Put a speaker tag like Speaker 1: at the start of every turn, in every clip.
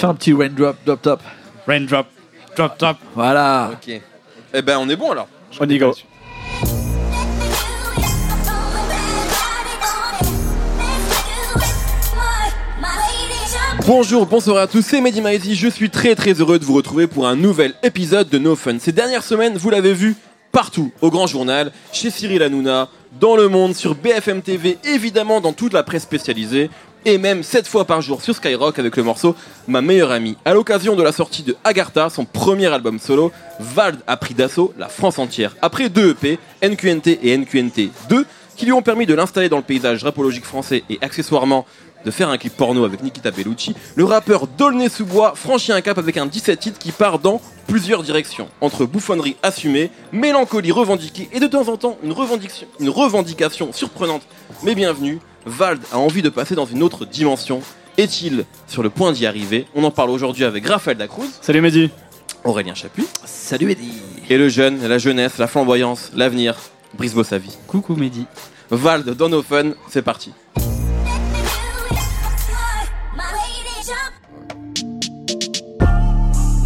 Speaker 1: Fais un petit raindrop, drop top.
Speaker 2: Raindrop, drop top.
Speaker 1: Voilà.
Speaker 3: Ok. Eh ben, on est bon alors.
Speaker 2: On y go.
Speaker 3: Bonjour, bonsoir à tous, c'est Mehdi Maizy. Je suis très très heureux de vous retrouver pour un nouvel épisode de No Fun. Ces dernières semaines, vous l'avez vu partout, au Grand Journal, chez Cyril Hanouna, dans le monde, sur BFM TV, évidemment dans toute la presse spécialisée, et même 7 fois par jour sur Skyrock avec le morceau Ma meilleure amie. À l'occasion de la sortie de Agartha, son premier album solo, Vald a pris d'assaut la France entière. Après deux EP, NQNT et NQNT 2, qui lui ont permis de l'installer dans le paysage rapologique français et accessoirement de faire un clip porno avec Nikita Bellucci, le rappeur Dolnay-sous-Bois franchit un cap avec un 17 titres qui part dans plusieurs directions, entre bouffonnerie assumée, mélancolie revendiquée et de temps en temps une une revendication surprenante mais bienvenue. Vald a envie de passer dans une autre dimension. Est-il sur le point d'y arriver? On en parle aujourd'hui avec Raphaël Dacruz,
Speaker 2: Salut Mehdi.
Speaker 3: Aurélien Chapuis
Speaker 1: Salut Eddie.
Speaker 3: et le jeune, la jeunesse, la flamboyance, l'avenir, Brice Bossavi.
Speaker 2: Coucou Mehdi.
Speaker 3: Vald dans nos fun, c'est parti.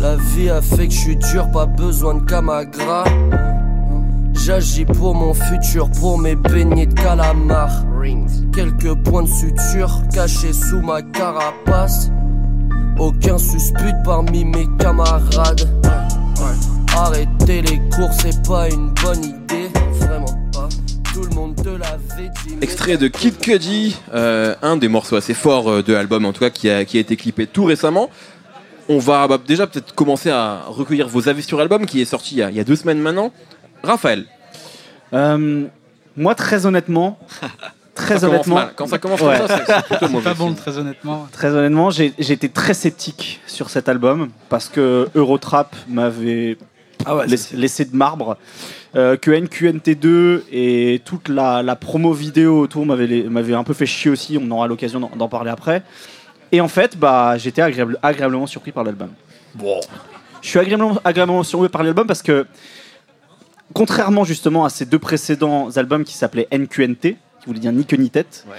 Speaker 4: La vie a fait que je suis dur, pas besoin de camagra. J'agis pour mon futur, pour mes beignets de calamar. Quelques points de suture cachés sous ma carapace. Aucun suspect parmi mes camarades. Arrêter les cours, c'est pas une bonne idée. Vraiment pas. Tout le monde te l'avait dit.
Speaker 3: Extrait de Kid Cudi, euh, un des morceaux assez forts euh, de l'album en tout cas qui a, qui a été clippé tout récemment. On va bah, déjà peut-être commencer à recueillir vos avis sur l'album qui est sorti il y, a, il y a deux semaines maintenant. Raphaël,
Speaker 2: Euh, moi, très honnêtement, très
Speaker 3: ça commence
Speaker 2: honnêtement,
Speaker 3: mal. Quand ça commence
Speaker 2: Ouais.
Speaker 3: comme ça, c'est- c'est plutôt mauvais.
Speaker 5: Pas bon,
Speaker 3: signe.
Speaker 5: très honnêtement.
Speaker 2: très honnêtement, j'ai j'ai été très sceptique sur cet album parce que Eurotrap m'avait
Speaker 1: Ah ouais,
Speaker 2: laissé, laissé de marbre. Euh, que NQNT2 et toute la, la promo vidéo autour m'avait m'avait un peu fait chier aussi. On aura l'occasion d'en d'en parler après. Et en fait, bah, j'étais agréable- agréablement surpris par l'album.
Speaker 1: Bon.
Speaker 2: Je suis agréablement, agréablement surpris par l'album parce que, contrairement justement à ces deux précédents albums qui s'appelaient NQNT, qui voulait dire ni queue ni tête,
Speaker 3: Ouais.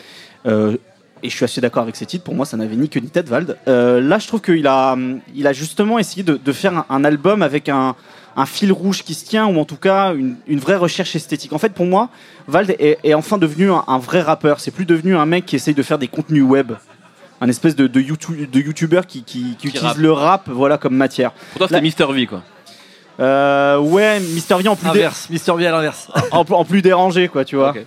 Speaker 2: euh, et je suis assez d'accord avec ces titres, pour moi ça n'avait ni queue ni tête, Vald. Euh, là, je trouve qu'il a, il a justement essayé de, de faire un, un album avec un, un fil rouge qui se tient, ou en tout cas une, une vraie recherche esthétique. En fait, pour moi, Vald est, est enfin devenu un, un vrai rappeur. C'est plus devenu un mec qui essaye de faire des contenus web. Un espèce de, de, YouTube, de youtubeur qui, qui, qui utilise
Speaker 3: rappe.
Speaker 2: le rap voilà, comme matière.
Speaker 3: Pour toi, c'était Mister V quoi.
Speaker 2: Euh, ouais, Mister V en plus, dé-
Speaker 1: Inverse. Mister V à l'inverse.
Speaker 2: en, en plus dérangé, quoi, tu vois.
Speaker 3: Ok.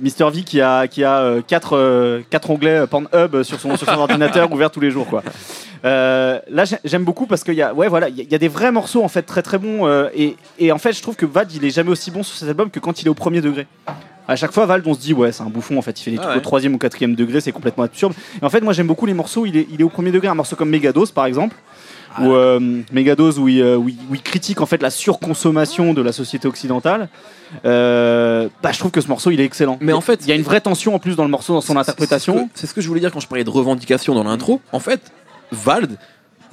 Speaker 2: Mister V qui a, qui a euh, quatre, euh, quatre onglets euh, Pornhub sur son, sur son ordinateur ouvert tous les jours, quoi. Euh, là, j'ai- j'aime beaucoup parce qu'il y a, ouais, voilà, il y a- y a des vrais morceaux en fait très très bons euh, et, et en fait, je trouve que Vald il est jamais aussi bon sur cet album que quand il est au premier degré. À chaque fois, Vald, on se dit ouais, c'est un bouffon en fait. Il fait des
Speaker 3: Ah
Speaker 2: trucs
Speaker 3: ouais.
Speaker 2: au troisième ou quatrième degré, c'est complètement absurde. Et en fait, moi, j'aime beaucoup les morceaux. Il est, il est au premier degré. Un morceau comme Megadose, par exemple, ou euh, Megadose où il, euh, où il- où il critique en fait la surconsommation de la société occidentale. Euh, bah, je trouve que ce morceau, il est excellent.
Speaker 3: Mais en fait,
Speaker 2: il y a une vraie tension en plus dans le morceau, dans son interprétation.
Speaker 3: C'est ce, que- ce que je voulais dire quand je parlais de revendication dans l'intro. En fait, Vald,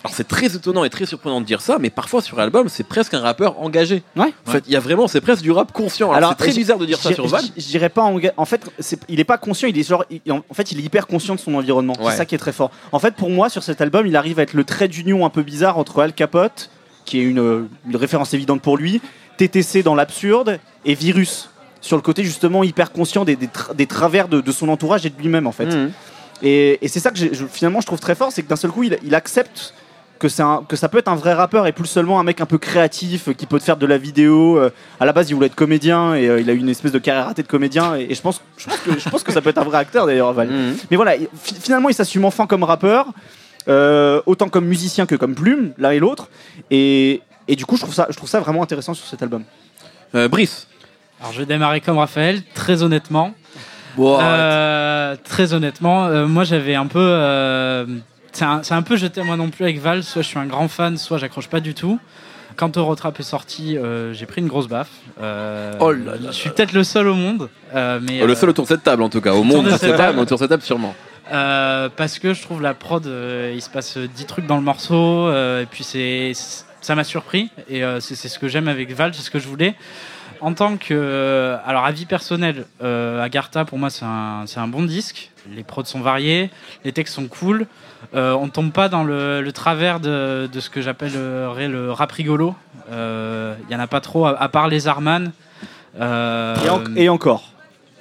Speaker 3: alors c'est très étonnant et très surprenant de dire ça, mais parfois sur l'album, c'est presque un rappeur engagé.
Speaker 2: Ouais.
Speaker 3: En fait, il y a vraiment, c'est presque du rap conscient. Alors, c'est très bizarre de dire ça sur Vald.
Speaker 2: Je, dirais pas en, en fait, il est pas conscient, il est genre, il- en fait, il est hyper conscient de son environnement.
Speaker 3: Ouais.
Speaker 2: C'est ça qui est très fort. En fait, pour moi, sur cet album, il arrive à être le trait d'union un peu bizarre entre Al Capote, qui est une, une référence évidente pour lui, TTC dans l'absurde et Virus sur le côté justement hyper conscient des, des tra- des travers de, de son entourage et de lui-même en fait.
Speaker 3: Mhm.
Speaker 2: Et, et c'est ça que je- finalement je trouve très fort, c'est que d'un seul coup il, il accepte que, c'est un- que ça peut être un vrai rappeur et plus seulement un mec un peu créatif euh, qui peut te faire de la vidéo. Euh, à la base il voulait être comédien et euh, il a eu une espèce de carrière ratée de comédien et, et je, pense, je, pense que, je pense que ça peut être un vrai acteur d'ailleurs Val.
Speaker 3: Mhm.
Speaker 2: Mais voilà, il- fi- finalement il s'assume enfin comme rappeur, euh, autant comme musicien que comme plume, l'un et l'autre. Et, et du coup je trouve, ça, je trouve ça vraiment intéressant sur cet album.
Speaker 3: Euh, Brice,
Speaker 5: Alors je vais démarrer comme Raphaël, très honnêtement. Euh, très honnêtement, euh, moi j'avais un peu. C'est un, un peu jeté à moi non plus avec Val, soit je suis un grand fan, soit j'accroche pas du tout. Quand Eurotrap est sorti, euh, j'ai pris une grosse baffe. Euh,
Speaker 1: Oh là là
Speaker 5: je suis peut-être le seul au monde, euh, mais
Speaker 3: le
Speaker 5: euh,
Speaker 3: seul autour de cette table en tout cas. Au monde,
Speaker 5: de
Speaker 3: je
Speaker 5: cette
Speaker 3: sais pas,
Speaker 5: table.
Speaker 3: mais autour de cette table sûrement.
Speaker 5: Euh, parce que je trouve la prod, euh, il se passe 10 trucs dans le morceau, euh, et puis c'est, ça m'a surpris, et euh, c'est, ce que j'aime avec Val, c'est ce que je voulais. en tant que. Alors, avis personnel, euh, Agartha, pour moi, c'est un, c'est un bon disque. Les prods sont variés, les textes sont cool. Euh, on tombe pas dans le, le travers de, de ce que j'appellerais le rap rigolo. Euh, Il y en a pas trop, à, à part les Arman. Euh,
Speaker 2: Et, en- et encore.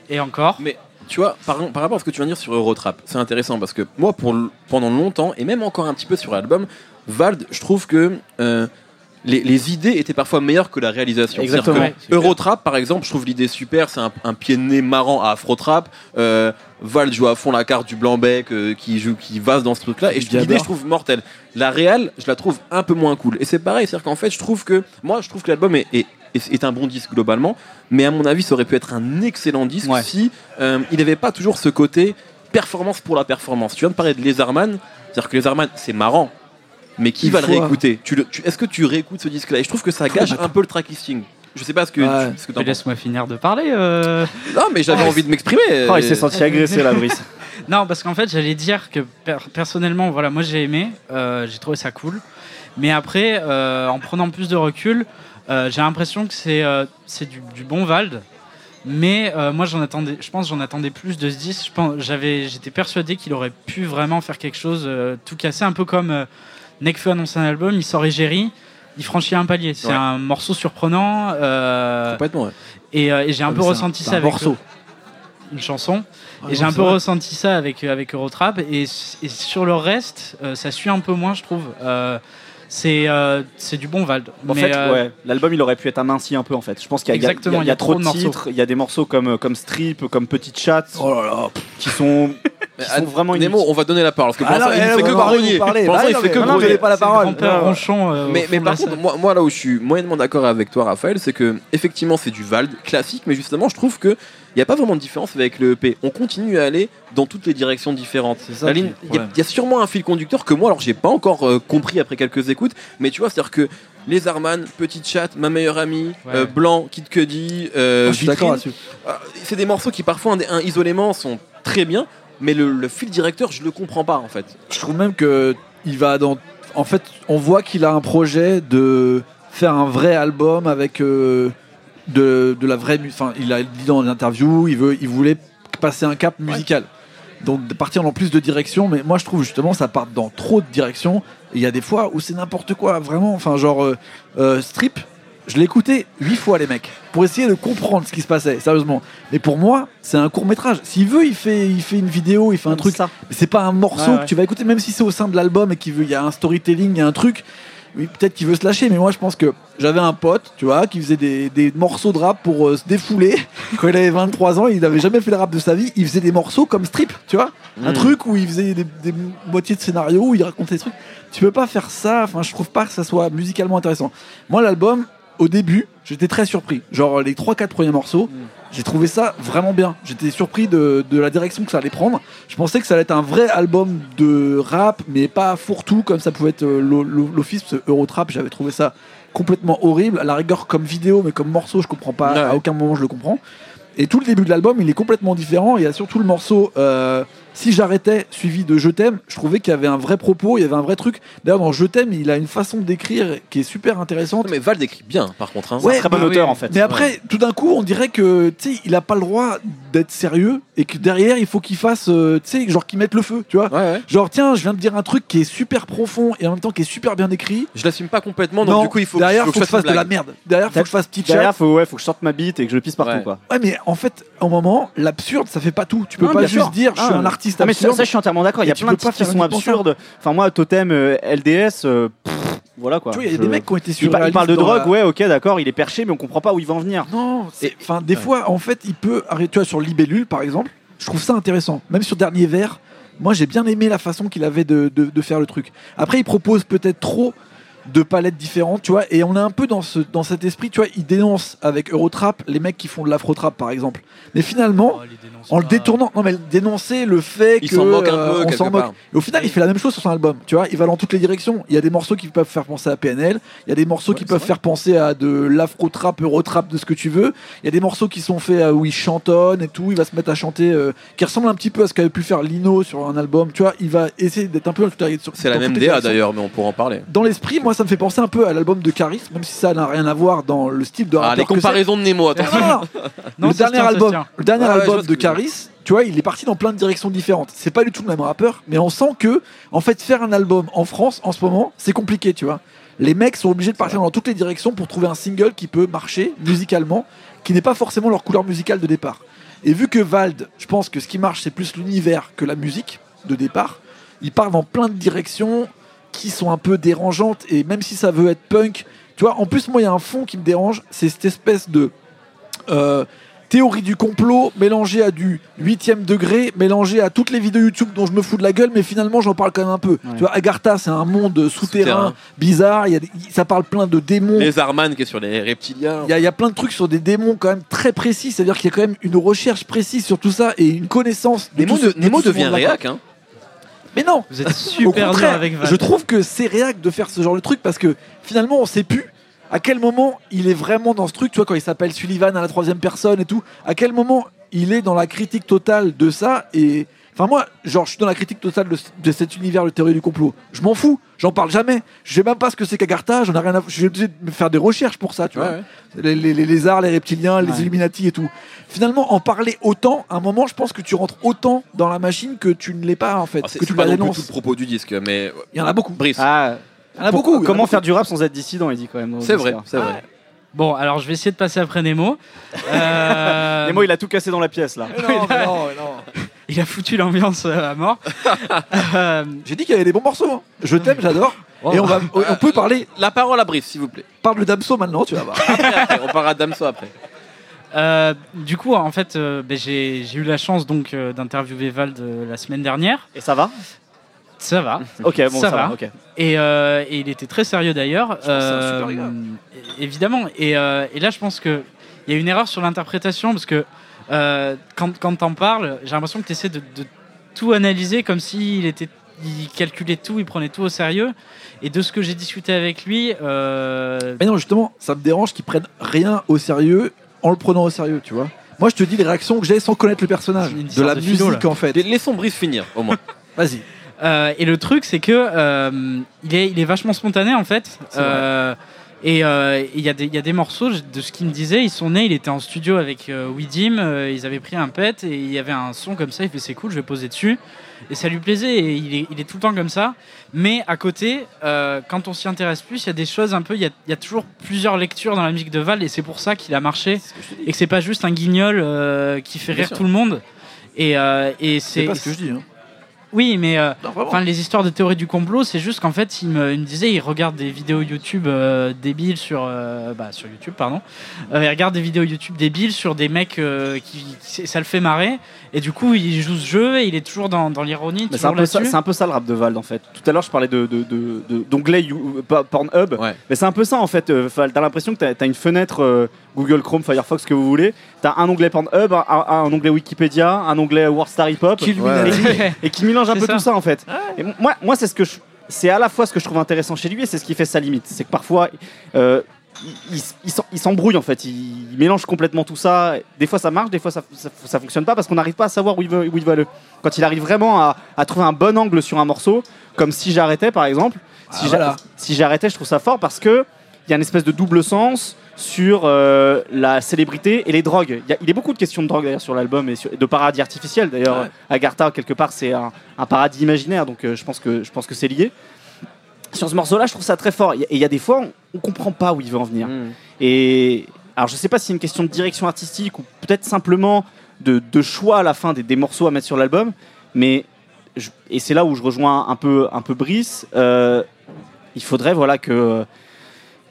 Speaker 5: et encore.
Speaker 3: Mais tu vois, par, par rapport à ce que tu viens de dire sur Eurotrap, c'est intéressant parce que moi, pour, pendant longtemps, et même encore un petit peu sur l'album, Vald, je trouve que euh, les, les idées étaient parfois meilleures que la réalisation.
Speaker 2: Exactement.
Speaker 3: Que
Speaker 5: Ouais,
Speaker 3: Eurotrap, par exemple, je trouve l'idée super, c'est un, un pied de nez marrant à Afrotrap. Euh, Vald joue à fond la carte du blanc-bec euh, qui joue, qui vase dans ce truc-là, et l'idée, je trouve mortelle. La réal, je la trouve un peu moins cool. Et c'est pareil, c'est-à-dire qu'en fait, je trouve que, moi, je trouve que l'album est, est, est- est un bon disque globalement, mais à mon avis, ça aurait pu être un excellent disque
Speaker 2: Ouais.
Speaker 3: si euh, il n'avait pas toujours ce côté performance pour la performance. Tu viens de parler de Lézardman, c'est-à-dire que Lézardman, c'est marrant, mais qui
Speaker 1: Il
Speaker 3: va le réécouter Tu le- tu- Est-ce que tu réécoutes ce disque-là Et je trouve que ça gâche un peu le track listing. Je sais pas ce que,
Speaker 1: Ouais.
Speaker 3: ce que
Speaker 5: Tu. Laisse-moi finir de parler. euh.
Speaker 3: Non, mais j'avais envie de m'exprimer.
Speaker 2: Oh, il s'est senti agressé là, Brice.
Speaker 5: Non, parce qu'en fait, j'allais dire que per- personnellement, voilà, moi j'ai aimé, euh, j'ai trouvé ça cool. Mais après, euh, en prenant plus de recul, euh, j'ai l'impression que c'est euh, c'est du, du bon Vald. Mais euh, moi, j'en attendais, je pense, que j'en attendais plus de ce disque. Je pense, j'avais, j'étais persuadé qu'il aurait pu vraiment faire quelque chose, euh, tout casser, un peu comme euh, Nekfeu annonce un album, il sort Égérie, il franchit un palier. C'est
Speaker 3: Ouais.
Speaker 5: un morceau surprenant. euh,
Speaker 3: Complètement, ouais.
Speaker 5: et, euh, et j'ai un
Speaker 1: Ah,
Speaker 5: peu
Speaker 1: un-
Speaker 5: ressenti
Speaker 1: c'est
Speaker 5: ça
Speaker 1: un
Speaker 5: avec
Speaker 1: morceau.
Speaker 5: une chanson.
Speaker 1: Ah,
Speaker 5: Et j'ai un peu
Speaker 1: vrai.
Speaker 5: ressenti ça avec, avec Eurotrap. Et, et sur le reste, euh, ça suit un peu moins, je trouve. Euh, c'est euh, c'est du bon Vald.
Speaker 2: En
Speaker 5: Mais,
Speaker 2: fait,
Speaker 5: euh,
Speaker 2: ouais, l'album il aurait pu être aminci un peu en fait. Je pense qu'il y, a- il y y y a trop de
Speaker 5: morceaux.
Speaker 2: titres. Il y a des morceaux comme, comme Strip, comme Petite Chat
Speaker 1: Oh là là.
Speaker 2: qui sont, qui sont vraiment
Speaker 3: Nemo,
Speaker 2: inutiles.
Speaker 3: on va donner la parole parce que pour
Speaker 1: Ah
Speaker 3: l'instant, il
Speaker 1: eh,
Speaker 3: ne fait
Speaker 1: vous
Speaker 3: que grogner. Pour
Speaker 1: Bah
Speaker 3: l'instant, il fait que grogner.
Speaker 1: pas la parole.
Speaker 5: euh,
Speaker 3: Mais, mais par contre, moi, moi là où je suis moyennement d'accord avec toi, Raphaël, c'est que effectivement c'est du Vald classique, mais justement je trouve que il n'y a pas vraiment de différence avec le EP. On continue à aller dans toutes les directions différentes.
Speaker 1: Qui
Speaker 3: il y, y a sûrement un fil conducteur que moi alors j'ai pas encore euh, compris après quelques écoutes, mais tu vois c'est-à-dire que les Arman, Petite Chat, Ma meilleure amie,
Speaker 5: Ouais.
Speaker 3: euh, Blanc, Kid Cudi, euh,
Speaker 1: là-dessus.
Speaker 3: euh, c'est des morceaux qui parfois un, un, isolément sont très bien, mais le, le fil directeur je le comprends pas en fait.
Speaker 1: Je trouve même que il va dans. En fait, on voit qu'il a un projet de faire un vrai album avec euh, de, de la vraie. Enfin, il a dit dans l'interview, il veut, il voulait passer un cap musical. Donc de partir dans plus de directions, mais moi je trouve justement ça part dans trop de directions. Il y a des fois où c'est n'importe quoi, vraiment. Enfin, genre euh, euh, Strip, je l'ai écouté huit fois les mecs pour essayer de comprendre ce qui se passait, sérieusement. Mais pour moi, c'est un court métrage. S'il veut, il fait, il fait une vidéo, il fait un truc.
Speaker 2: ça.
Speaker 1: C'est pas un morceau
Speaker 2: Ouais, ouais.
Speaker 1: que tu vas écouter, même si c'est au sein de l'album et qu'il veut, il y a un storytelling, il y a un truc. Oui, peut-être qu'il veut se lâcher, mais moi je pense que j'avais un pote, tu vois, qui faisait des, des morceaux de rap pour euh, se défouler. Quand il avait 23 ans, il n'avait jamais fait le rap de sa vie. Il faisait des morceaux comme strip, tu vois, un
Speaker 3: Mm.
Speaker 1: truc où il faisait des, des moitiés de scénario, où il racontait des trucs. Tu peux pas faire ça. Enfin, je trouve pas que ça soit musicalement intéressant. Moi, l'album, au début, j'étais très surpris. Genre les 3-4 premiers morceaux, j'ai trouvé ça vraiment bien. J'étais surpris de, de la direction que ça allait prendre. Je pensais que ça allait être un vrai album de rap, mais pas fourre-tout comme ça pouvait être euh, l'o- l'o- l'office. Eurotrap, j'avais trouvé ça complètement horrible. À la rigueur, comme vidéo, mais comme morceau, je comprends pas.
Speaker 3: Ouais.
Speaker 1: À aucun moment, je le comprends. Et tout le début de l'album, il est complètement différent. Il y a surtout le morceau euh, Si j'arrêtais, suivi de Je t'aime. Je trouvais qu'il y avait un vrai propos, il y avait un vrai truc. D'ailleurs, dans Je t'aime, il a une façon d'écrire qui est super intéressante.
Speaker 3: Non, mais Val décrit bien par contre. hein.
Speaker 1: Ouais,
Speaker 2: Très bon
Speaker 5: bah
Speaker 2: auteur
Speaker 5: oui.
Speaker 2: en fait.
Speaker 1: Mais après, tout d'un coup, on dirait que tu sais, il a pas le droit d'être sérieux et que derrière, il faut qu'il fasse, euh, tu sais, genre qu'il mette le feu, tu vois.
Speaker 3: Ouais, ouais.
Speaker 1: Genre, tiens, je viens de dire un truc qui est super profond et en même temps qui est super bien écrit.
Speaker 3: Je l'assume pas complètement, donc
Speaker 1: non,
Speaker 3: du coup il faut
Speaker 1: derrière,
Speaker 3: faut
Speaker 1: faut que je fasse de la merde. Derrière, faut que je fasse petite
Speaker 2: Derrière, faut, ouais, faut que je sorte ma bite et que je le pisse partout
Speaker 3: Ouais.
Speaker 2: quoi.
Speaker 1: Ouais, mais en fait, au moment, l'absurde, ça fait pas tout. Tu peux
Speaker 2: Non,
Speaker 1: pas juste dire, je suis
Speaker 2: Ah,
Speaker 1: un artiste
Speaker 2: Ah, mais ça,
Speaker 1: absurde.
Speaker 2: ça, je suis entièrement d'accord. Il y a plein de titres qui sont absurdes. Enfin, moi, Totem, euh, LDS, euh, pff, voilà quoi.
Speaker 1: Tu vois, il y a
Speaker 2: Je-
Speaker 1: des mecs qui ont été
Speaker 2: Il,
Speaker 1: sur
Speaker 2: par- il parle de drogue, ouais, ok, d'accord, il est perché, mais on comprend pas où il va en venir.
Speaker 1: Non, c'est- enfin des fois en fait il peut arrêter tu vois sur Libellule par exemple, je trouve ça intéressant. Même sur Dernier Vers, moi j'ai bien aimé la façon qu'il avait de, de- de faire le truc. Après il propose peut-être trop de palettes différentes, tu vois, et on est un peu dans, ce, dans cet esprit, tu vois, il dénonce avec Eurotrap les mecs qui font de l'afro-trap par exemple. Mais finalement,
Speaker 5: Oh,
Speaker 1: en le détournant, non mais dénoncer le fait
Speaker 3: Il
Speaker 1: que
Speaker 3: s'en moque un
Speaker 1: euh,
Speaker 3: peu
Speaker 1: on
Speaker 3: quelque
Speaker 1: s'en moque.
Speaker 3: part.
Speaker 1: Et au final, il fait la même chose sur son album. Tu vois, il va dans toutes les directions. Il y a des morceaux qui peuvent faire penser à PNL. Il y a des morceaux qui peuvent
Speaker 3: vrai.
Speaker 1: faire penser à de l'afro-trap, euro-trap, de ce que tu veux. Il y a des morceaux qui sont faits euh, où il chantonne et tout. Il va se mettre à chanter, euh, qui ressemble un petit peu à ce qu'avait pu faire Lino sur un album. Tu vois, il va essayer d'être un peu.
Speaker 3: C'est la même DA d'ailleurs, mais on pourra en parler.
Speaker 1: Dans l'esprit, moi, moi, ça me fait penser un peu à l'album de Caris, même si ça n'a rien à voir dans le style de
Speaker 3: Ah, les comparaisons de Nemo, attends.
Speaker 1: Non, non, non.
Speaker 5: Non,
Speaker 1: le dernier
Speaker 5: tient,
Speaker 1: album, le dernier album de Caris, tu vois, il est parti dans plein de directions différentes. C'est pas du tout le même rappeur, mais on sent que, en fait, faire un album en France en ce moment, c'est compliqué, tu vois. Les mecs sont obligés de partir dans toutes les directions pour trouver un single qui peut marcher musicalement, qui n'est pas forcément leur couleur musicale de départ. Et vu que Vald, je pense que ce qui marche, c'est plus l'univers que la musique de départ, il part dans plein de directions qui sont un peu dérangeantes, et même si ça veut être punk, tu vois, en plus, moi, il y a un fond qui me dérange, c'est cette espèce de euh, théorie du complot mélangée à du huitième degré, mélangée à toutes les vidéos YouTube dont je me fous de la gueule, mais finalement j'en parle quand même un peu. Tu vois, Agartha, c'est un monde souterrain,
Speaker 3: Souterrain.
Speaker 1: bizarre, il y a des- ça parle plein de démons.
Speaker 3: Les Arman qui est sur les reptiliens.
Speaker 1: Il y, a, il y a plein de trucs sur des démons quand même très précis, c'est-à-dire qu'il y a quand même une recherche précise sur tout ça et une connaissance.
Speaker 3: Nemo, de-
Speaker 1: de
Speaker 3: Nemo devient réac, hein.
Speaker 1: Mais non,
Speaker 5: Vous êtes
Speaker 1: au
Speaker 5: super
Speaker 1: contraire,
Speaker 5: avec Val.
Speaker 1: je trouve que c'est réac de faire ce genre de truc parce que finalement on sait plus à quel moment il est vraiment dans ce truc, tu vois, quand il s'appelle Sullivan à la troisième personne et tout, à quel moment il est dans la critique totale de ça et. Enfin, moi, genre, je suis dans la critique totale de, de cet univers de théorie du complot. Je m'en fous, j'en parle jamais. Je sais même pas ce que c'est qu'Agartha, j'en ai rien à. Je suis obligé de me faire des recherches pour ça, tu vois.
Speaker 3: Ouais.
Speaker 1: Les, les- les lézards, les reptiliens, les
Speaker 2: Ouais.
Speaker 1: Illuminati et tout. Finalement, en parler autant, à un moment, je pense que tu rentres autant dans la machine que tu ne l'es pas, en fait.
Speaker 3: Alors, Ah, C'est
Speaker 1: que tu
Speaker 3: pas non plus
Speaker 1: dénonces.
Speaker 3: tout le propos du disque, mais
Speaker 1: Il y en a beaucoup.
Speaker 3: Brice,
Speaker 2: Ah,
Speaker 1: Il y en a beaucoup. en a
Speaker 2: Comment
Speaker 1: beaucoup.
Speaker 2: faire du rap sans être dissident, il dit quand même.
Speaker 3: c'est vrai, c'est vrai.
Speaker 5: Bon, alors je vais essayer de passer après Nemo. Euh,
Speaker 2: Nemo, il a tout cassé dans la pièce là.
Speaker 1: Non, mais non, mais non.
Speaker 5: il a foutu l'ambiance euh, à mort. Euh,
Speaker 1: J'ai dit qu'il y avait des bons morceaux. hein. Je t'aime, j'adore.
Speaker 5: Oh.
Speaker 1: Et on, va, on peut parler,
Speaker 3: La parole à Brice, s'il vous plaît.
Speaker 1: parle de Damso maintenant, tu vas voir.
Speaker 3: Après, après, on parlera d'Amso après.
Speaker 5: euh, du coup, en fait, euh, ben, j'ai j'ai eu la chance donc euh, d'interviewer Vald euh, la semaine dernière.
Speaker 2: Et ça va?
Speaker 5: Ça va.
Speaker 2: Ok, bon,
Speaker 5: Ça
Speaker 2: ça, va.
Speaker 5: va.
Speaker 2: ok.
Speaker 5: Et, euh, et il était très sérieux d'ailleurs. É- évidemment. Et, euh, et là, je pense qu'il y a une erreur sur l'interprétation parce que euh, quand, quand t'en parles, j'ai l'impression que tu essaies de, de tout analyser comme s'il était. Il calculait tout, il prenait tout au sérieux. Et de ce que j'ai discuté avec lui, euh,
Speaker 1: Mais non, justement, ça me dérange qu'ils prennent rien au sérieux en le prenant au sérieux, tu vois. Moi, je te dis les réactions que j'ai sans connaître le personnage. De la
Speaker 5: de philo,
Speaker 1: musique, en fait.
Speaker 3: Laissons Brice finir, au moins.
Speaker 1: Vas-y.
Speaker 5: Euh, et le truc, c'est que euh, il, est, il est vachement spontané en fait. Euh, et il y, a des- il y a des morceaux de ce qu'il me disait. Ils sont nés, il était en studio avec Widim. ils avaient pris un pet et il y avait un son comme ça. Il fait c'est cool, je vais poser dessus. Et ça lui plaisait. Et il est, il est tout le temps comme ça. Mais à côté, quand on s'y intéresse plus, il y a des choses un peu. Il y a, il y a toujours plusieurs lectures dans la musique de Val et c'est pour ça qu'il a marché et que c'est pas juste un guignol qui fait
Speaker 3: Bien
Speaker 5: rire
Speaker 3: sûr.
Speaker 5: tout le monde. Et,
Speaker 1: c'est pas ce que je dis. Hein.
Speaker 5: Oui, mais euh. Enfin, les histoires de théorie du complot, c'est juste qu'en fait, il me, il me disait, il regarde des vidéos YouTube euh, débiles sur, euh, bah, sur YouTube, pardon. Euh, il regarde des vidéos YouTube débiles sur des mecs euh, qui, qui- ça le fait marrer. Et du coup, il joue ce jeu et il est toujours dans, dans l'ironie,
Speaker 2: Mais c'est un, peu ça- un peu ça le rap de Vald en fait. Tout à l'heure je parlais de, de, de- de- d'onglet You- pas- Pornhub,
Speaker 3: Ouais.
Speaker 2: mais c'est un peu ça en fait. euh, Val. T'as l'impression que t'as, t'as une fenêtre euh, Google Chrome, Firefox, ce que vous voulez. T'as un onglet Pornhub, un, un- onglet Wikipédia, un onglet Worldstar Hip Hop, et qui mélange un peu
Speaker 5: ça.
Speaker 2: tout ça en fait. Et moi, moi c'est ce que c'est à la fois ce que je trouve intéressant chez lui et c'est ce qui fait sa limite. C'est que parfois euh, il, s'embrouille en fait. Il, il mélange complètement tout ça. Des fois ça marche, des fois ça, ça, ça fonctionne pas parce qu'on n'arrive pas à savoir où il veut, où il veut aller. Quand il arrive vraiment à, à trouver un bon angle sur un morceau, comme si j'arrêtais par exemple. Si
Speaker 1: Ah, voilà.
Speaker 2: si j'arrêtais, je trouve ça fort parce que il y a une espèce de double sens sur euh, la célébrité et les drogues. Il y a- il est beaucoup de questions de drogue d'ailleurs sur l'album et sur- de paradis artificiel. D'ailleurs,
Speaker 1: Ouais.
Speaker 2: Agartha quelque part c'est un, un paradis imaginaire, donc euh, je pense que je pense que c'est lié. Sur ce morceau-là, je trouve ça très fort. Et il y a des fois, on, on comprend pas où il veut en venir.
Speaker 3: Mm.
Speaker 2: Et alors, je sais pas si c'est une question de direction artistique ou peut-être simplement de, de choix à la fin des, des morceaux à mettre sur l'album, mais je- et c'est là où je rejoins un peu un peu Brice. euh, il faudrait voilà que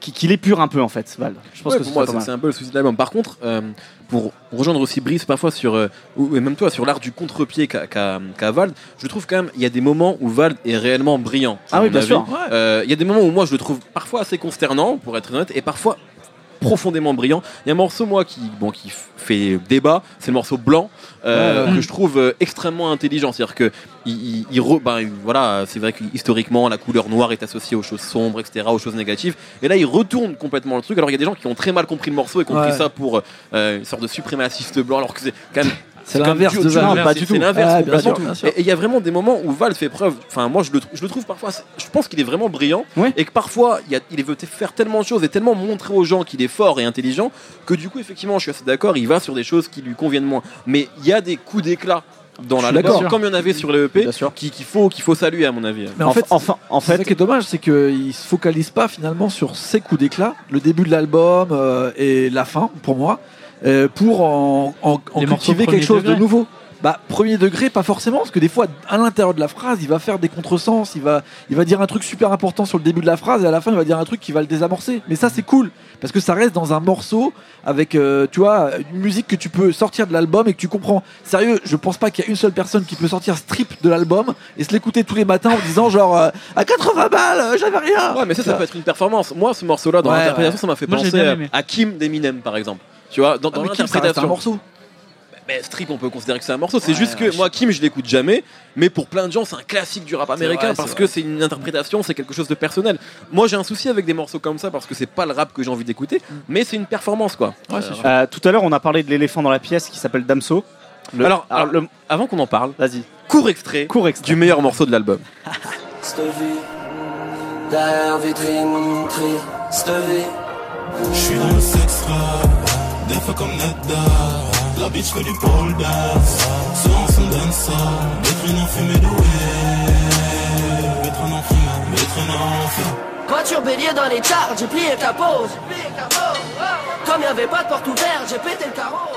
Speaker 2: qu'il qu'il épure un peu en fait, Val. Je pense
Speaker 3: Ouais,
Speaker 2: que
Speaker 3: pour moi, c'est un peu le souci de l'album. Par contre, euh, pour rejoindre aussi Brice parfois sur, euh, ou et même toi, sur l'art du contre-pied qu'a qu'a Vald, je trouve quand même il y a des moments où Vald est réellement brillant.
Speaker 2: Ah oui, bien
Speaker 3: avis.
Speaker 2: sûr.
Speaker 3: Euh, Il y a des moments où moi je le trouve parfois assez consternant, pour être honnête, et parfois profondément brillant. Il y a un morceau moi qui bon qui f- fait débat, c'est le morceau blanc euh,
Speaker 1: Ouais, ouais.
Speaker 3: que je trouve euh, extrêmement intelligent. C'est-à-dire que il, il- il re- ben, voilà, c'est vrai que historiquement la couleur noire est associée aux choses sombres, etc., aux choses négatives. Et là il retourne complètement le truc. Alors il y a des gens qui ont très mal compris le morceau et compris
Speaker 1: Ouais.
Speaker 3: ça pour euh, une sorte de suprémaciste blanc, alors que c'est quand même
Speaker 1: C'est l'inverse de Valve.
Speaker 3: c'est-
Speaker 2: pas du
Speaker 3: c'est
Speaker 2: tout.
Speaker 3: l'inverse
Speaker 1: Ah.
Speaker 3: Et il y a vraiment des moments où Val fait preuve. Enfin, moi, je le, je le trouve parfois. Je pense qu'il est vraiment brillant.
Speaker 2: Ouais.
Speaker 3: Et que parfois, il, y a- il veut faire tellement de choses et tellement montrer aux gens qu'il est fort et intelligent que du coup, effectivement, je suis assez d'accord. Il va sur des choses qui lui conviennent moins. Mais il y a des coups d'éclat dans l'album,
Speaker 1: d'accord.
Speaker 3: comme il y en avait sur le EP,
Speaker 2: Bien sûr.
Speaker 3: qui- qu'il faut, qu'il faut saluer à mon avis.
Speaker 1: Mais en fait,
Speaker 2: enfin, en
Speaker 1: C'est
Speaker 2: fait,
Speaker 1: qui est dommage, c'est qu'il se focalise pas finalement sur ses coups d'éclat, le début de l'album euh, et la fin pour moi, euh, pour en, cultiver quelque chose
Speaker 5: degré.
Speaker 1: de nouveau. Bah premier degré, pas forcément, parce que des fois à l'intérieur de la phrase, il va faire des contresens, il va, il va dire un truc super important sur le début de la phrase et à la fin il va dire un truc qui va le désamorcer. Mais ça c'est cool parce que ça reste dans un morceau avec, euh, tu vois, une musique que tu peux sortir de l'album et que tu comprends. Sérieux, je pense pas qu'il y a une seule personne qui peut sortir strip de l'album et se l'écouter tous les matins en disant genre euh, à 80 balles, j'avais rien.
Speaker 3: Ouais, mais ça, ça peut être une performance. Moi, ce morceau-là, dans
Speaker 1: Ouais,
Speaker 3: l'interprétation,
Speaker 1: ouais.
Speaker 3: ça m'a fait
Speaker 5: Moi,
Speaker 3: penser à Kim d'Eminem, par exemple. Tu vois, dans,
Speaker 1: Ah,
Speaker 3: dans
Speaker 1: ça reste un
Speaker 3: l'interprétation.
Speaker 1: morceau.
Speaker 3: Mais Strip, on peut considérer que c'est un morceau. C'est
Speaker 1: Ouais,
Speaker 3: juste que
Speaker 1: ouais,
Speaker 3: moi, Kim, je l'écoute jamais. Mais pour plein de gens, c'est un classique du rap américain
Speaker 1: vrai,
Speaker 3: parce que c'est une interprétation, c'est quelque chose de personnel. Moi, j'ai un souci avec des morceaux comme ça parce que c'est pas le rap que j'ai envie d'écouter, mais c'est une performance, quoi.
Speaker 1: Ouais, c'est sûr.
Speaker 2: euh, tout à l'heure, on a parlé de l'éléphant dans la pièce qui s'appelle Damso. Le-
Speaker 3: Alors, alors,
Speaker 2: le-
Speaker 3: Avant qu'on en parle,
Speaker 2: vas-y,
Speaker 3: court extrait
Speaker 2: court extrait.
Speaker 3: du meilleur morceau de l'album.
Speaker 4: Derrière vitrine.
Speaker 6: Je suis des fois comme Nada. La bitch fait du pole dance, souvent son dancer. Vitrine en fumée way, vitrine en fumée, vitrine en fumée.
Speaker 4: Voiture bélier dans les charts, j'ai plié le capot. Comme y avait pas de porte ouverte, j'ai pété le carreau.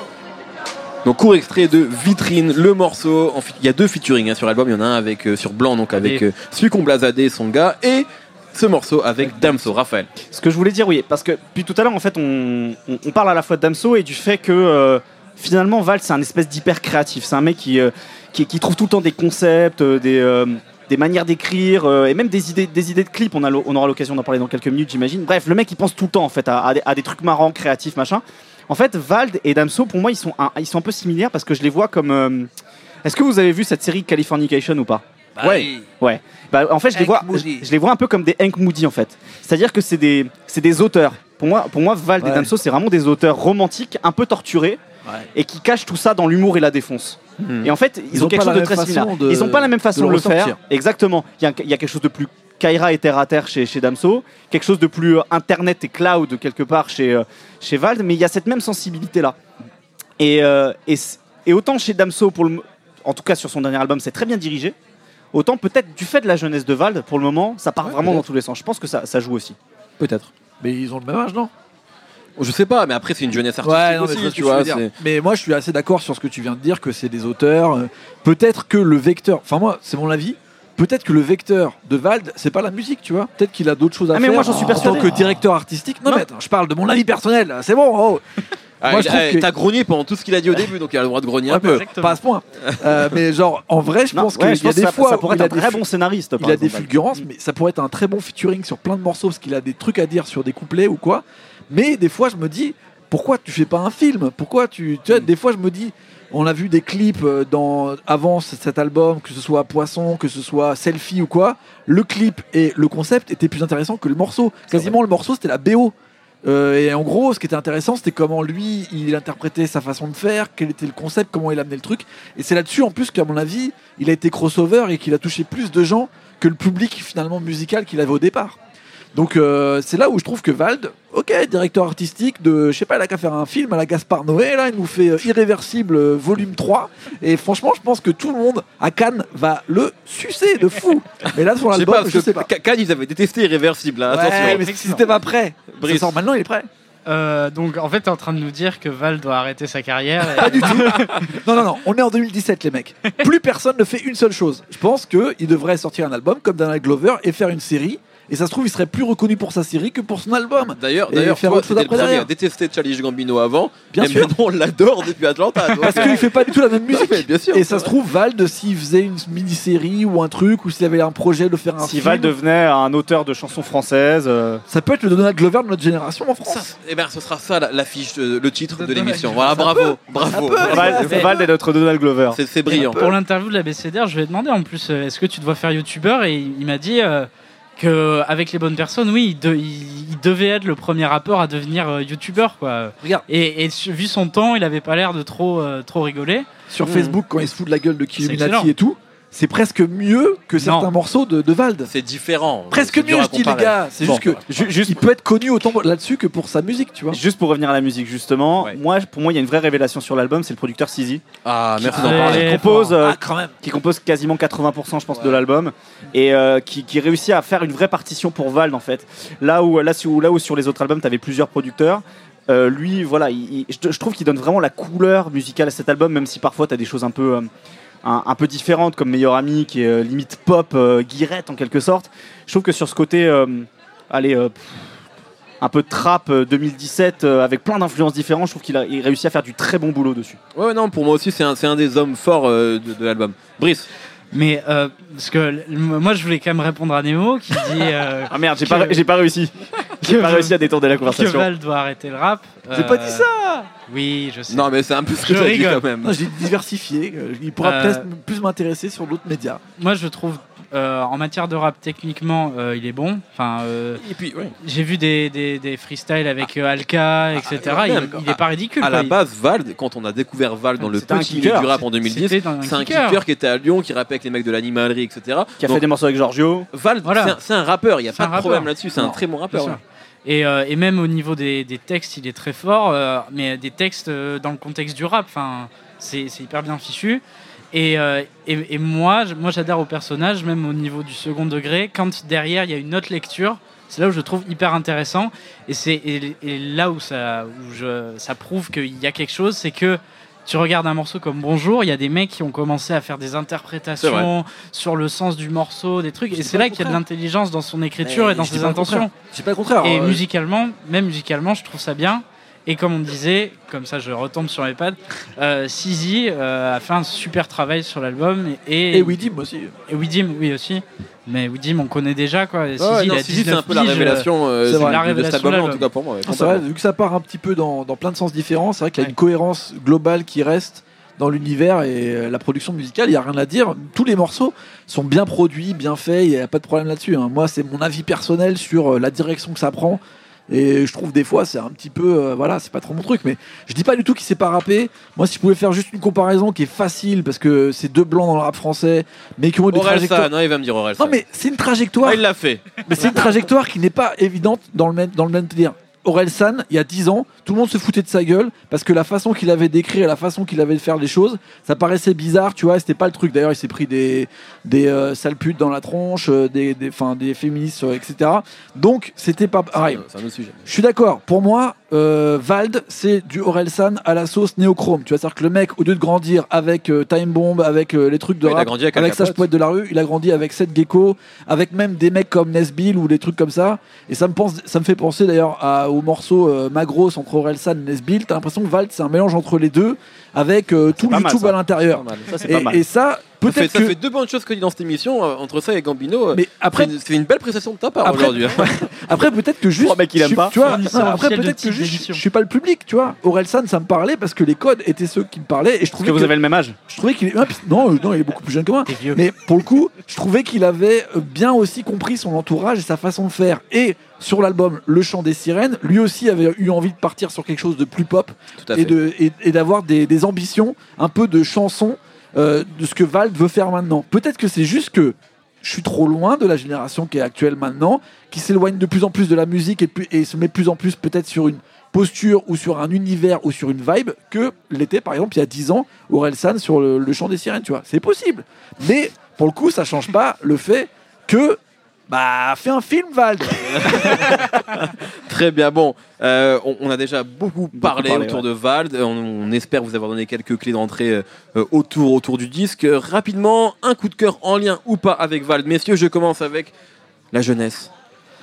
Speaker 3: Donc court extrait de Vitrine, le morceau. Il y a deux featuring hein, sur l'album. Il y en a un avec euh, sur blanc, donc avec euh, celui qu'on blasadé, son gars, et ce morceau avec Damso, Raphaël.
Speaker 2: Ce que je voulais dire, oui, parce que puis tout à l'heure, en fait, on, on- parle à la fois de Damso et du fait que euh, finalement, Val, c'est un espèce d'hyper créatif. C'est un mec qui, euh, qui, trouve tout le temps des concepts, euh, des, des manières d'écrire et même des idées, des idées de clips. On, aura l'occasion d'en parler dans quelques minutes, j'imagine. Bref, le mec, il pense tout le temps en fait à, des, trucs marrants, créatifs, machin. En fait, Vald et Damso, pour moi, ils sont un, ils sont un peu similaires parce que je les vois comme. Est-ce que vous avez vu cette série Californication ou pas? Ouais. Ouais. Bah, en fait, je les, vois,
Speaker 1: Moody.
Speaker 2: je, je les vois un peu comme des Hank Moody en fait. C'est-à-dire que c'est des, c'est des auteurs. Pour moi, pour moi, Vald et
Speaker 1: Ouais.
Speaker 2: Damso, c'est vraiment des auteurs romantiques, un peu torturés,
Speaker 1: Ouais.
Speaker 2: et qui cachent tout ça dans l'humour et la défonce.
Speaker 3: Mhm.
Speaker 2: Et en fait, ils,
Speaker 1: Ils
Speaker 2: ont,
Speaker 1: ont
Speaker 2: quelque chose de très similaire.
Speaker 1: de-
Speaker 2: Ils ont pas la même façon
Speaker 1: de
Speaker 2: de,
Speaker 1: le
Speaker 2: faire. Exactement. Il y, a, y quelque chose de plus Kaira et terre à terre chez, chez Damso, quelque chose de plus euh, internet et cloud quelque part chez, euh, chez Vald, mais il y a cette même sensibilité là. Et, euh, et, et autant chez Damso, pour le, en tout cas sur son dernier album, c'est très bien dirigé. Autant peut-être du fait de la jeunesse de Vald, pour le moment, ça part
Speaker 1: Ouais,
Speaker 2: vraiment dans tous les sens. Je pense que ça, ça joue aussi.
Speaker 3: Peut-être.
Speaker 1: Mais ils ont le même âge, non?
Speaker 3: Je sais pas, mais après c'est une jeunesse artistique
Speaker 1: Ouais, non, mais
Speaker 3: aussi, tu vois.
Speaker 1: Mais moi, je suis assez d'accord sur ce que tu viens de dire, que c'est des auteurs. euh, Peut-être que le vecteur, enfin moi, c'est mon avis. Peut-être que le vecteur de Vald, c'est pas la musique, tu vois. Peut-être qu'il a d'autres choses à
Speaker 2: Ah, mais
Speaker 1: faire.
Speaker 2: moi, j'en suis
Speaker 1: en tant
Speaker 2: persuadé.
Speaker 1: que directeur artistique. Non,
Speaker 2: Non.
Speaker 1: mais attends, je parle de mon avis personnel. C'est bon. oh.
Speaker 3: Ah,
Speaker 1: Moi,
Speaker 3: il-
Speaker 1: je trouve
Speaker 3: eh,
Speaker 1: que-
Speaker 3: T'as grogné pendant tout ce qu'il a dit au début, donc il a le droit de grogner un peu.
Speaker 1: pas à ce point. Euh, mais genre, en vrai, je
Speaker 2: Non,
Speaker 1: pense
Speaker 2: ouais,
Speaker 1: qu'il y a des
Speaker 2: que ça,
Speaker 1: fois
Speaker 2: ça
Speaker 1: où
Speaker 2: pourrait
Speaker 1: il
Speaker 2: être
Speaker 1: a
Speaker 2: un
Speaker 1: des
Speaker 2: très
Speaker 1: fu-
Speaker 2: bon scénariste. par
Speaker 1: Il a des
Speaker 2: exemple,
Speaker 1: fulgurances, mais ça pourrait être un très bon featuring sur plein de morceaux parce qu'il a des trucs à dire sur des couplets ou quoi. Mais des fois, je me dis, pourquoi tu fais pas un film? Pourquoi tu, tu vois, des fois, je me dis, on a vu des clips euh, dans avant c- cet album, que ce soit Poisson, que ce soit Selfie ou quoi. Le clip et le concept étaient plus intéressants que le morceau. Quasiment, le morceau, c'était la BO. Euh, et en gros, ce qui était intéressant, c'était comment lui, il interprétait sa façon de faire, quel était le concept, comment il amenait le truc. Et c'est là-dessus, en plus, qu'à mon avis, il a été crossover et qu'il a touché plus de gens que le public finalement musical qu'il avait au départ. Donc euh, c'est là où je trouve que Vald, ok, directeur artistique de, je sais pas, il a qu'à faire un film à la Gaspard Noé, là, il nous fait euh, Irréversible euh, volume 3. Et franchement, je pense que tout le monde à Cannes va le sucer de fou. Mais là, sur
Speaker 3: Je sais
Speaker 1: l'album, je
Speaker 3: que
Speaker 1: sais pas.
Speaker 3: Cannes, ils avaient détesté Irréversible, hein,
Speaker 1: Ouais,
Speaker 3: attention.
Speaker 1: mais si c'était pas prêt,
Speaker 3: Brice.
Speaker 1: ça sort maintenant, il est prêt.
Speaker 5: Euh, donc en fait, t'es en train de nous dire que Val doit arrêter sa carrière. et-
Speaker 1: Pas du tout. Non, non, non, on est en 2017, les mecs. Plus personne ne fait une seule chose. Je pense qu'il devrait sortir un album comme Donald Glover et faire une série. Et ça se trouve, il serait plus reconnu pour sa série que pour son album.
Speaker 3: D'ailleurs, d'ailleurs,
Speaker 1: faire
Speaker 3: toi,
Speaker 1: autre chose
Speaker 3: le
Speaker 1: après derrière.
Speaker 3: détester Charlie Gambino avant.
Speaker 1: Bien
Speaker 3: et
Speaker 1: sûr.
Speaker 3: maintenant, on l'adore depuis Atlanta.
Speaker 1: Parce qu'il fait pas du tout la même musique.
Speaker 3: Bien sûr,
Speaker 1: et ça se trouve, Vald, s'il faisait une mini-série ou un truc, ou s'il avait un projet de faire un
Speaker 2: Si
Speaker 1: film,
Speaker 2: Val devenait un auteur de chansons françaises. euh,
Speaker 1: ça peut être le Donald Glover de notre génération en
Speaker 3: Ça,
Speaker 1: France.
Speaker 3: eh ben, ce sera ça la- l'affiche, euh, le titre de
Speaker 1: De
Speaker 3: l'émission. Voilà, bravo, bravo.
Speaker 1: peut.
Speaker 2: Val,
Speaker 5: Ouais.
Speaker 2: Val est notre Donald Glover.
Speaker 3: C'est- brillant.
Speaker 5: Pour l'interview de la BCDR, je lui ai demandé en plus euh, est-ce que tu dois faire youtubeur et il il m'a dit euh, que avec les bonnes personnes, oui, il, de- il- il devait être le premier rappeur à devenir euh, youtubeur quoi.
Speaker 1: Regarde.
Speaker 5: Et, et su- vu son temps, il avait pas l'air de trop euh, trop rigoler.
Speaker 1: Sur
Speaker 3: Mmh.
Speaker 1: Facebook, quand il se fout de la gueule de
Speaker 5: excellent.
Speaker 1: Killuminati et tout, c'est presque mieux que certains morceaux de, de Vald.
Speaker 3: C'est différent.
Speaker 1: Presque mieux, je dis, les gars. C'est
Speaker 2: Bon,
Speaker 1: juste que.
Speaker 2: juste,
Speaker 1: Il peut être connu autant là-dessus que pour sa musique, tu vois.
Speaker 2: juste pour revenir à la musique, justement,
Speaker 3: Ouais.
Speaker 2: moi, pour moi, il y a une vraie révélation sur l'album, c'est le producteur Sizi,
Speaker 3: Ah, merci d'en parler.
Speaker 2: qui compose, euh,
Speaker 1: Ah, quand même.
Speaker 2: qui compose quasiment 80% je pense de l'album et euh, qui, qui réussit à faire une vraie partition pour Vald en fait là où là, sur- là où sur les autres albums tu avais plusieurs producteurs euh, lui voilà il- il- je, je trouve qu'il donne vraiment la couleur musicale à cet album même si parfois tu as des choses un peu euh, un, peu différentes comme Meilleur Ami qui est euh, limite pop euh, guirette en quelque sorte. Je trouve que sur ce côté euh, allez un peu trap euh, 2017 euh, avec plein d'influences différentes je trouve qu'il a il réussit à faire du très bon boulot dessus.
Speaker 3: Ouais, non, pour moi aussi, c'est un, un des hommes forts de, de l'album. Brice,
Speaker 5: Mais euh, parce que moi je voulais quand même répondre à Nemo qui dit euh,
Speaker 2: ah merde j'ai
Speaker 5: Que-
Speaker 2: pas, j'ai pas réussi j'ai
Speaker 5: que-
Speaker 2: pas réussi à détourner la
Speaker 5: que
Speaker 2: conversation
Speaker 5: Val doit arrêter le rap.
Speaker 1: J'ai
Speaker 5: Euh,
Speaker 1: pas dit ça
Speaker 5: Oui, je sais.
Speaker 3: non, mais c'est un peu ce que as dit quand même.
Speaker 1: J'ai diversifié. euh, Il pourra
Speaker 5: Euh,
Speaker 1: peut-être plus m'intéresser sur d'autres médias.
Speaker 5: Moi je trouve euh, en matière de rap techniquement euh, il est bon. Enfin, euh,
Speaker 3: Et puis, ouais.
Speaker 5: j'ai vu des, des, des freestyles avec euh, Alka, etc.
Speaker 3: ah,
Speaker 5: il, il est pas ridicule.
Speaker 3: À
Speaker 5: quoi.
Speaker 3: la
Speaker 5: Il-
Speaker 3: base, Vald, quand on a découvert Vald dans le petit milieu du rap en 2010,
Speaker 5: C'était dans un
Speaker 3: c'est un
Speaker 5: kicker.
Speaker 3: qui était à Lyon, qui rappait avec les mecs de l'animalerie, etc.
Speaker 2: qui a
Speaker 3: Donc,
Speaker 2: fait des morceaux avec Giorgio.
Speaker 3: Vald,
Speaker 5: Voilà.
Speaker 3: c'est un- rappeur, il n'y a pas de
Speaker 5: rappeur.
Speaker 3: problème là-dessus, c'est un très bon rappeur. Ouais.
Speaker 5: Et, euh, et même au niveau des, des textes, il est très fort, euh, mais des textes euh, dans le contexte du rap, c'est hyper bien fichu. Et, euh, et, et moi, je- moi j'adhère au personnage, même au niveau du second degré. Quand derrière il y a une autre lecture, c'est là où je trouve hyper intéressant. Et c'est et, et là où ça, où je, ça prouve qu'il y a quelque chose, c'est que tu regardes un morceau comme Bonjour, il y a des mecs qui ont commencé à faire des interprétations sur le sens du morceau, des trucs. Et c'est là qu'il y a de l'intelligence dans son écriture
Speaker 1: Mais
Speaker 5: et dans ses intentions.
Speaker 1: C'est pas le contraire.
Speaker 5: Et
Speaker 1: euh,
Speaker 5: musicalement, même musicalement, je trouve ça bien. Et comme on disait, comme ça je retombe sur mes pads, euh, Sizi euh, a fait un super travail sur l'album. Et,
Speaker 1: Et Widim aussi.
Speaker 5: et Widim, oui aussi. Mais Widim, on connaît déjà quoi. Sizi,
Speaker 3: Ouais,
Speaker 5: il
Speaker 3: non,
Speaker 5: a
Speaker 3: Sizi, c'est
Speaker 5: 19
Speaker 3: un peu la révélation euh,
Speaker 1: c'est
Speaker 3: de-
Speaker 1: vrai.
Speaker 3: de
Speaker 5: La
Speaker 3: cet
Speaker 5: révélation
Speaker 3: album, en tout cas pour moi.
Speaker 1: c'est vrai, vu que ça part un petit peu dans, dans plein de sens différents, c'est vrai qu'il y a
Speaker 5: Ouais.
Speaker 1: une cohérence globale qui reste dans l'univers et la production musicale, il n'y a rien à dire. Tous les morceaux sont bien produits, bien faits, il n'y a pas de problème là-dessus. hein. Moi, c'est mon avis personnel sur la direction que ça prend. Et je trouve des fois, c'est un petit peu. euh, voilà, c'est pas trop mon truc. Mais je dis pas du tout qu'il s'est pas rappé. Moi, si je pouvais faire juste une comparaison qui est facile, parce que c'est deux blancs dans le rap français, mais qui ont des trajectoires.
Speaker 3: Non, il va me dire.
Speaker 1: Non, mais c'est une trajectoire.
Speaker 3: Ah, il l'a fait.
Speaker 1: Mais c'est une trajectoire qui n'est pas évidente dans le même, dans le même délire. Orelsan, il y a 10 ans, tout le monde se foutait de sa gueule parce que la façon qu'il avait d'écrire et la façon qu'il avait de faire les choses, ça paraissait bizarre, tu vois, et c'était pas le truc. D'ailleurs, il s'est pris des, des euh, sales putes dans la tronche, euh, des, des, des féministes, euh, etc. Donc, c'était pas pareil.
Speaker 3: C'est un autre sujet.
Speaker 1: Je suis d'accord. Pour moi, euh, Vald, c'est du Orelsan à la sauce néochrome. Tu vois, c'est-à-dire que le mec, au lieu de grandir avec euh, Time Bomb, avec euh, les trucs de
Speaker 3: Ouais, il a
Speaker 1: rap,
Speaker 3: grandi avec
Speaker 1: avec Sage. Poète de la rue, il a grandi avec Seth Gecko, avec même des mecs comme Nesbill ou des trucs comme ça. Et ça me, pense, ça me fait penser d'ailleurs au morceau Magros entre Orelsan et Nesbill. T'as l'impression que Vald, c'est un mélange entre les deux, avec tout le YouTube à l'intérieur. Et ça,
Speaker 3: Ça fait,
Speaker 1: peut-être
Speaker 3: ça
Speaker 1: que.
Speaker 3: fait deux bonnes choses que dit dans cette émission. euh, entre ça et Gambino, euh,
Speaker 1: Mais après,
Speaker 3: c'est une- belle prestation de ta part
Speaker 1: Après-
Speaker 3: aujourd'hui. hein.
Speaker 1: Après, peut-être que juste.
Speaker 2: Trois mecs qui l'aiment
Speaker 1: je suis-
Speaker 2: pas.
Speaker 1: Tu vois, après, peut-être que juste. Je suis pas le public, tu vois. Orelsan, ça me parlait parce que les codes étaient ceux qui me parlaient et je trouvais
Speaker 2: que vous avez le même âge.
Speaker 1: je trouvais qu'il est. Ah, Non, euh, non, il est beaucoup plus jeune que moi. Mais pour le coup, je trouvais qu'il avait bien aussi compris son entourage et sa façon de faire. Et sur l'album Le Chant des Sirènes, lui aussi avait eu envie de partir sur quelque chose de plus pop de et d'avoir des, des ambitions, un peu de chansons euh, de ce que Vald veut faire maintenant. Peut-être que c'est juste que je suis trop loin de la génération qui est actuelle maintenant, qui s'éloigne de plus en plus de la musique et, se met plus en plus peut-être sur une posture ou sur un univers ou sur une vibe que l'était par exemple il y a 10 ans Orelsan sur le, le chant des sirènes, tu vois. C'est possible. Mais pour le coup, ça change pas le fait que bah fais un film Vald.
Speaker 3: Très bien. Bon, euh, on, on a déjà beaucoup parlé
Speaker 2: parlé,
Speaker 3: autour
Speaker 2: ouais.
Speaker 3: de Vald. On, on espère vous avoir donné quelques clés d'entrée euh, euh, autour, autour du disque. Euh, rapidement, un coup de cœur en lien ou pas avec Vald. Messieurs, je commence avec la jeunesse.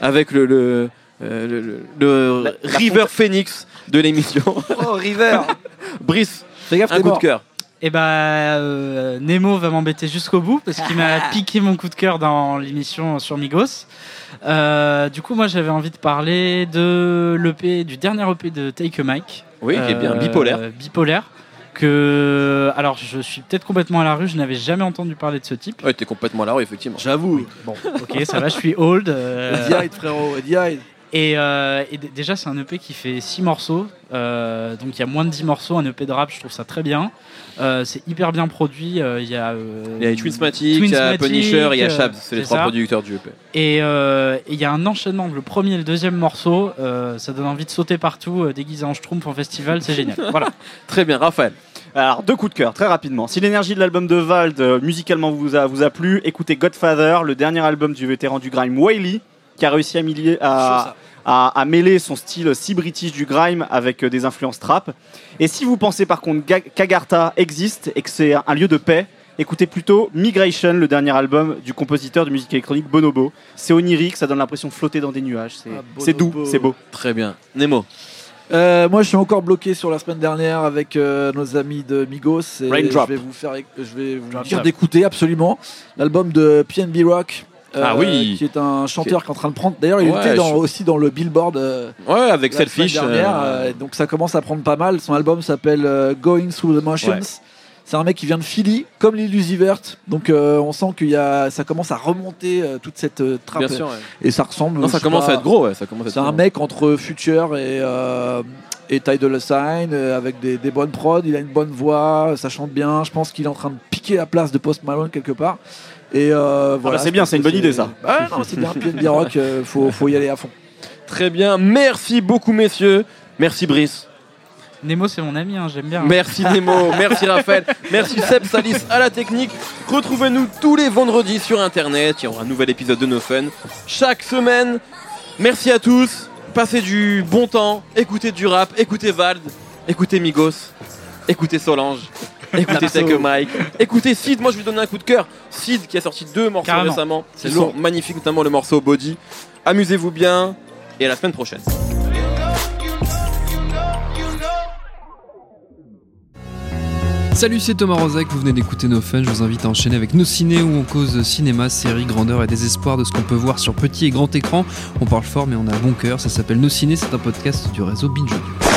Speaker 3: Avec le, le, euh, le- le- le
Speaker 2: La- la
Speaker 3: River Phoenix de l'émission.
Speaker 1: Oh River.
Speaker 3: Brice,
Speaker 1: Fais gaffe,
Speaker 3: un coup
Speaker 1: mort.
Speaker 3: de cœur.
Speaker 5: Et bah, euh, Nemo va m'embêter jusqu'au bout parce qu'il m'a piqué mon coup de cœur dans l'émission sur Migos. Euh, du coup, moi, j'avais envie de parler de l'EP, du dernier EP de Take a Mike.
Speaker 3: Oui, qui est bien
Speaker 5: Euh,
Speaker 3: bipolaire.
Speaker 5: Bipolaire. Que, alors, je suis peut-être complètement à la rue. Je n'avais jamais entendu parler de ce type.
Speaker 3: Ouais, t'es complètement à la rue, effectivement.
Speaker 1: J'avoue.
Speaker 5: Bon, ok, ça va. Je suis old. euh,
Speaker 1: Hyde, frérot, Hyde.
Speaker 5: Et, euh, et déjà, c'est un EP qui fait 6 morceaux. Euh, donc, il y a moins de 10 morceaux. Un EP de rap, je trouve ça très bien. Euh, c'est hyper bien produit. Il y a.
Speaker 3: Il y a Twinsmatic, il y a Punisher, il y a Shabs, c'est les trois
Speaker 5: ça.
Speaker 3: producteurs du EP.
Speaker 5: Et il y a un enchaînement de le premier et le deuxième morceau. Ça donne envie de sauter partout, déguisé en schtroumpf en festival. C'est génial. Voilà.
Speaker 3: Très bien, Raphaël.
Speaker 2: Alors, deux coups de cœur, très rapidement. Si l'énergie de l'album de Vald, musicalement, vous a, vous a plu, écoutez Godfather, le dernier album du vétéran du grime Wiley, qui a réussi à, milier- à, à- à mêler son style si british du grime avec euh, des influences trap. Et si vous pensez par contre Ga- qu'Agartha existe et que c'est un lieu de paix, écoutez plutôt Migration, le dernier album du compositeur de musique électronique Bonobo. C'est onirique, ça donne l'impression de flotter dans des nuages. C'est
Speaker 1: Ah,
Speaker 2: doux, c'est beau.
Speaker 3: Très bien. Nemo.
Speaker 1: Euh, moi, je suis encore bloqué sur la semaine dernière avec euh, nos amis de Migos. Et
Speaker 2: Raindrop.
Speaker 1: Je vais vous faire, je vais vous
Speaker 5: Drop,
Speaker 1: dire d'écouter absolument l'album de PNB Rock. Euh,
Speaker 3: Ah oui.
Speaker 1: qui est un chanteur qui est en train de prendre. D'ailleurs, il
Speaker 3: Ouais,
Speaker 1: était dans-
Speaker 3: je-
Speaker 1: aussi dans le Billboard euh,
Speaker 3: Ouais, avec Selfish.
Speaker 1: dernière,
Speaker 3: euh,
Speaker 1: euh, donc ça commence à prendre pas mal. Son album s'appelle euh, Going Through the Motions.
Speaker 3: Ouais.
Speaker 1: C'est un mec qui vient de Philly, comme l'Illusivert. Donc euh, on sent qu'il y a, ça commence à remonter euh, toute cette euh, trappe.
Speaker 3: Bien sûr. ouais.
Speaker 1: Et ça ressemble.
Speaker 3: Non, ça commence
Speaker 1: pas,
Speaker 3: à être gros, ouais. Ça commence à être
Speaker 1: C'est un
Speaker 3: gros.
Speaker 1: mec entre Future et, euh, et Dolla Sign, euh, avec des, des bonnes prods. Il a une bonne voix, ça chante bien. Je pense qu'il est en train de piquer la place de Post Malone quelque part. Et euh, voilà,
Speaker 2: bah c'est bien, c'est une bonne idée, ça.
Speaker 1: Ouais, non, c'est bien. PNB Rock, euh, faut, faut y aller à fond.
Speaker 3: Très bien. Merci beaucoup, messieurs. Merci, Brice.
Speaker 5: Nemo, c'est mon ami. hein, J'aime bien.
Speaker 3: Merci Nemo, merci Raphaël, merci Seb Salis à la technique. Retrouvez-nous tous les vendredis sur internet, il y aura un nouvel épisode de No Fun chaque semaine. Merci à tous, passez du bon temps, écoutez du rap, écoutez Vald, écoutez Migos, écoutez Solange, écoutez Tech Mike, écoutez Sid, moi je vais donner un coup de cœur. Sid qui a sorti deux morceaux
Speaker 5: Carrément.
Speaker 3: récemment,
Speaker 1: C'est lourd.
Speaker 3: sont magnifiques, notamment le morceau Body. Amusez-vous bien et à la semaine prochaine.
Speaker 7: Salut, c'est Thomas Rozek, vous venez d'écouter nos fun. Je vous invite à enchaîner avec nos ciné où on cause cinéma, séries, grandeur et désespoir de ce qu'on peut voir sur petit et grand écran. On parle fort, mais on a bon cœur. Ça s'appelle Nos ciné, c'est un podcast du réseau Binge Audio.